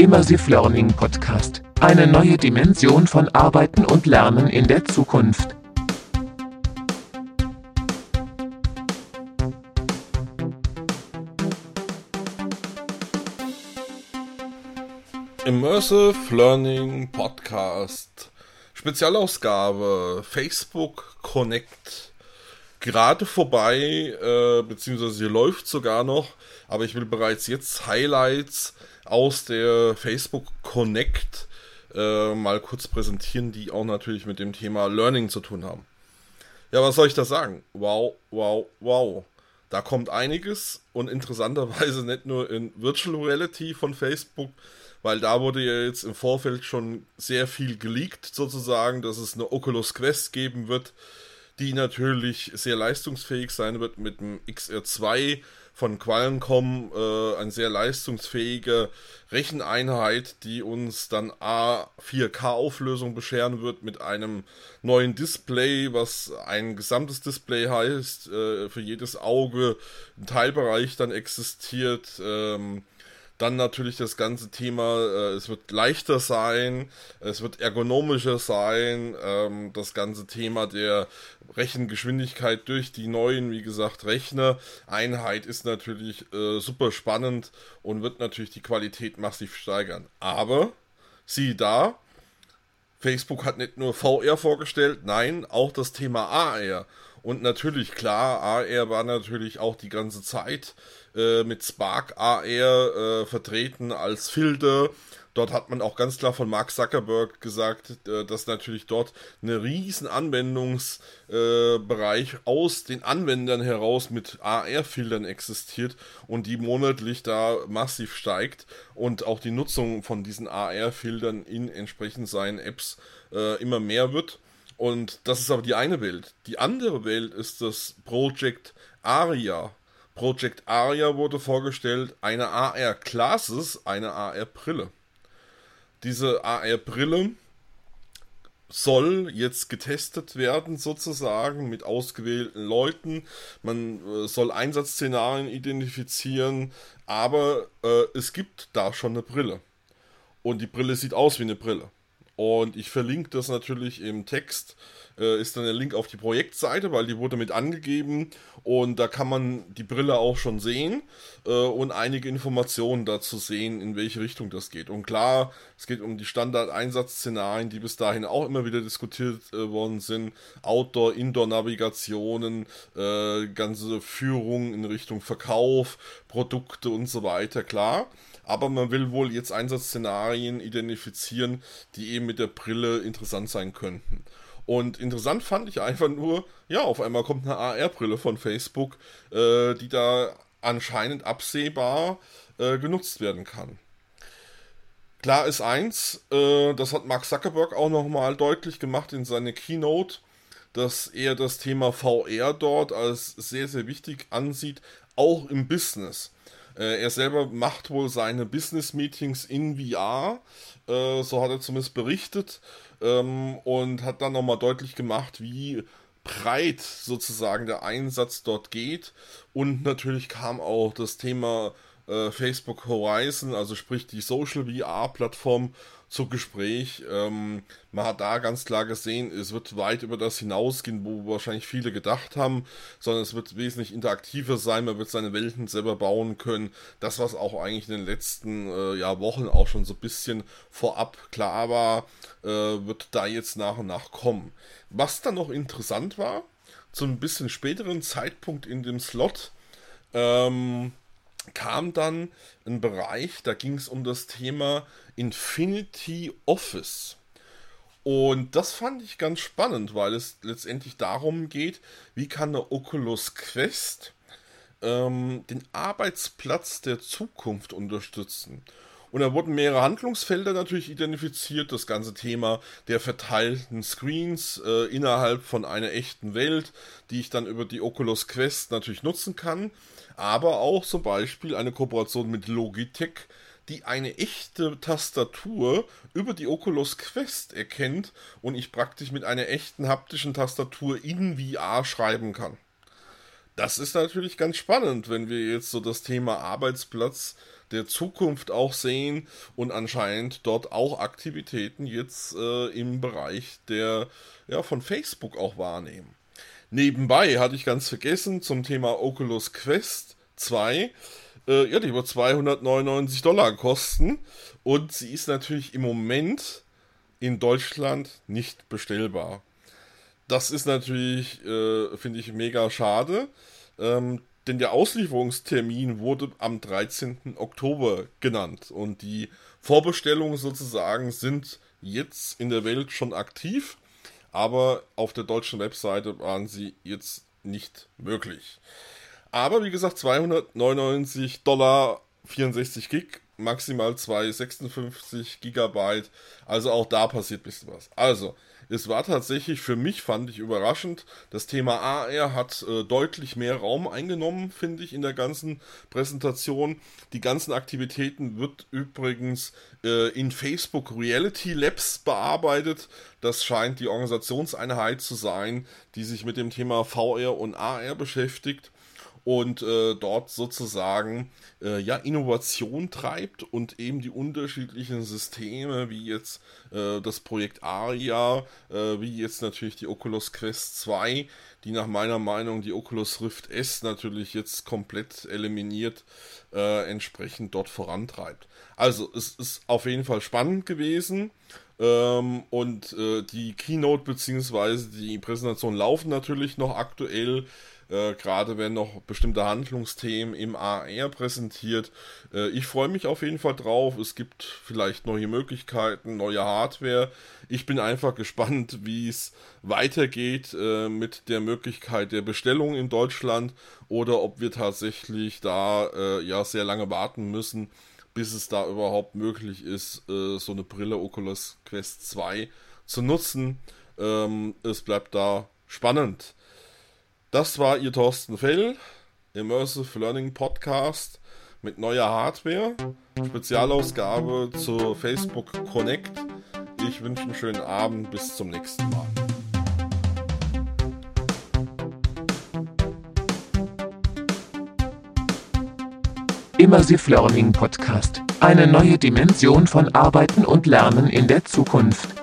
Immersive Learning Podcast. Eine neue Dimension von Arbeiten und Lernen in der Zukunft. Immersive Learning Podcast. Spezialausgabe Facebook Connect. Gerade vorbei, äh, beziehungsweise sie läuft sogar noch, aber ich will bereits jetzt Highlights aus der Facebook Connect äh, mal kurz präsentieren, die auch natürlich mit dem Thema Learning zu tun haben. Ja, was soll ich da sagen? Wow, wow, wow. Da kommt einiges und interessanterweise nicht nur in Virtual Reality von Facebook, weil da wurde ja jetzt im Vorfeld schon sehr viel geleakt, sozusagen, dass es eine Oculus Quest geben wird, die natürlich sehr leistungsfähig sein wird mit dem XR2 von Qualcomm, äh, eine sehr leistungsfähige Recheneinheit, die uns dann A4K-Auflösung bescheren wird mit einem neuen Display, was ein gesamtes Display heißt, äh, für jedes Auge ein Teilbereich dann existiert. Ähm, dann natürlich das ganze Thema, äh, es wird leichter sein, es wird ergonomischer sein, ähm, das ganze Thema der Rechengeschwindigkeit durch die neuen, wie gesagt, Rechner. Einheit ist natürlich äh, super spannend und wird natürlich die Qualität massiv steigern. Aber, sieh da, Facebook hat nicht nur VR vorgestellt, nein, auch das Thema AR. Und natürlich, klar, AR war natürlich auch die ganze Zeit äh, mit Spark AR äh, vertreten als Filter. Dort hat man auch ganz klar von Mark Zuckerberg gesagt, äh, dass natürlich dort ein riesen Anwendungsbereich aus den Anwendern heraus mit AR-Filtern existiert und die monatlich da massiv steigt und auch die Nutzung von diesen AR-Filtern in entsprechend seinen Apps äh, immer mehr wird. Und das ist aber die eine Welt. Die andere Welt ist das Project Aria. Project Aria wurde vorgestellt, eine AR-Classes, eine AR-Brille. Diese AR-Brille soll jetzt getestet werden, sozusagen, mit ausgewählten Leuten. Man äh, soll Einsatzszenarien identifizieren, aber äh, es gibt da schon eine Brille. Und die Brille sieht aus wie eine Brille. Und ich verlinke das natürlich im Text. Äh, ist dann der Link auf die Projektseite, weil die wurde mit angegeben. Und da kann man die Brille auch schon sehen äh, und einige Informationen dazu sehen, in welche Richtung das geht. Und klar, es geht um die Standard-Einsatzszenarien, die bis dahin auch immer wieder diskutiert äh, worden sind. Outdoor, Indoor-Navigationen, äh, ganze Führung in Richtung Verkauf, Produkte und so weiter, klar aber man will wohl jetzt Einsatzszenarien identifizieren, die eben mit der Brille interessant sein könnten. Und interessant fand ich einfach nur, ja, auf einmal kommt eine AR-Brille von Facebook, äh, die da anscheinend absehbar äh, genutzt werden kann. Klar ist eins, äh, das hat Mark Zuckerberg auch nochmal deutlich gemacht in seiner Keynote, dass er das Thema VR dort als sehr, sehr wichtig ansieht, auch im Business. Äh, er selber macht wohl seine Business-Meetings in VR, äh, so hat er zumindest berichtet, ähm, und hat dann nochmal deutlich gemacht, wie breit sozusagen der Einsatz dort geht. Und natürlich kam auch das Thema äh, Facebook Horizon, also sprich die Social VR-Plattform, zu Gespräch. Ähm, man hat da ganz klar gesehen, es wird weit über das hinausgehen, wo wahrscheinlich viele gedacht haben, sondern es wird wesentlich interaktiver sein, man wird seine Welten selber bauen können. Das, was auch eigentlich in den letzten äh, ja, Wochen auch schon so ein bisschen vorab klar war, äh, wird da jetzt nach und nach kommen. Was dann noch interessant war, zu einem bisschen späteren Zeitpunkt in dem Slot, ähm, kam dann ein Bereich, da ging es um das Thema Infinity Office. Und das fand ich ganz spannend, weil es letztendlich darum geht, wie kann eine Oculus Quest ähm, den Arbeitsplatz der Zukunft unterstützen. Und da wurden mehrere Handlungsfelder natürlich identifiziert. Das ganze Thema der verteilten Screens äh, innerhalb von einer echten Welt, die ich dann über die Oculus Quest natürlich nutzen kann aber auch zum Beispiel eine Kooperation mit Logitech, die eine echte Tastatur über die Oculus Quest erkennt und ich praktisch mit einer echten haptischen Tastatur in VR schreiben kann. Das ist natürlich ganz spannend, wenn wir jetzt so das Thema Arbeitsplatz der Zukunft auch sehen und anscheinend dort auch Aktivitäten jetzt äh, im Bereich der ja, von Facebook auch wahrnehmen. Nebenbei hatte ich ganz vergessen zum Thema Oculus Quest 2. Äh, ja, die wird 299 Dollar kosten und sie ist natürlich im Moment in Deutschland nicht bestellbar. Das ist natürlich, äh, finde ich, mega schade. Ähm, denn der Auslieferungstermin wurde am 13. Oktober genannt und die Vorbestellungen sozusagen sind jetzt in der Welt schon aktiv, aber auf der deutschen Webseite waren sie jetzt nicht möglich. Aber wie gesagt, 299 Dollar, 64 Gig, maximal 256 Gigabyte. Also auch da passiert ein bisschen was. Also, es war tatsächlich für mich, fand ich überraschend. Das Thema AR hat äh, deutlich mehr Raum eingenommen, finde ich, in der ganzen Präsentation. Die ganzen Aktivitäten wird übrigens äh, in Facebook Reality Labs bearbeitet. Das scheint die Organisationseinheit zu sein, die sich mit dem Thema VR und AR beschäftigt und äh, dort sozusagen äh, ja Innovation treibt und eben die unterschiedlichen Systeme wie jetzt äh, das Projekt ARIA, äh, wie jetzt natürlich die Oculus Quest 2, die nach meiner Meinung die Oculus Rift S natürlich jetzt komplett eliminiert, äh, entsprechend dort vorantreibt. Also es ist auf jeden Fall spannend gewesen. Ähm, und äh, die Keynote bzw. die Präsentation laufen natürlich noch aktuell. Äh, gerade werden noch bestimmte Handlungsthemen im AR präsentiert. Äh, ich freue mich auf jeden Fall drauf. Es gibt vielleicht neue Möglichkeiten, neue Hardware. Ich bin einfach gespannt, wie es weitergeht äh, mit der Möglichkeit der Bestellung in Deutschland oder ob wir tatsächlich da äh, ja sehr lange warten müssen, bis es da überhaupt möglich ist, äh, so eine Brille Oculus Quest 2 zu nutzen. Ähm, es bleibt da spannend. Das war Ihr Thorsten Fell, Immersive Learning Podcast mit neuer Hardware, Spezialausgabe zu Facebook Connect. Ich wünsche einen schönen Abend, bis zum nächsten Mal. Immersive Learning Podcast. Eine neue Dimension von Arbeiten und Lernen in der Zukunft.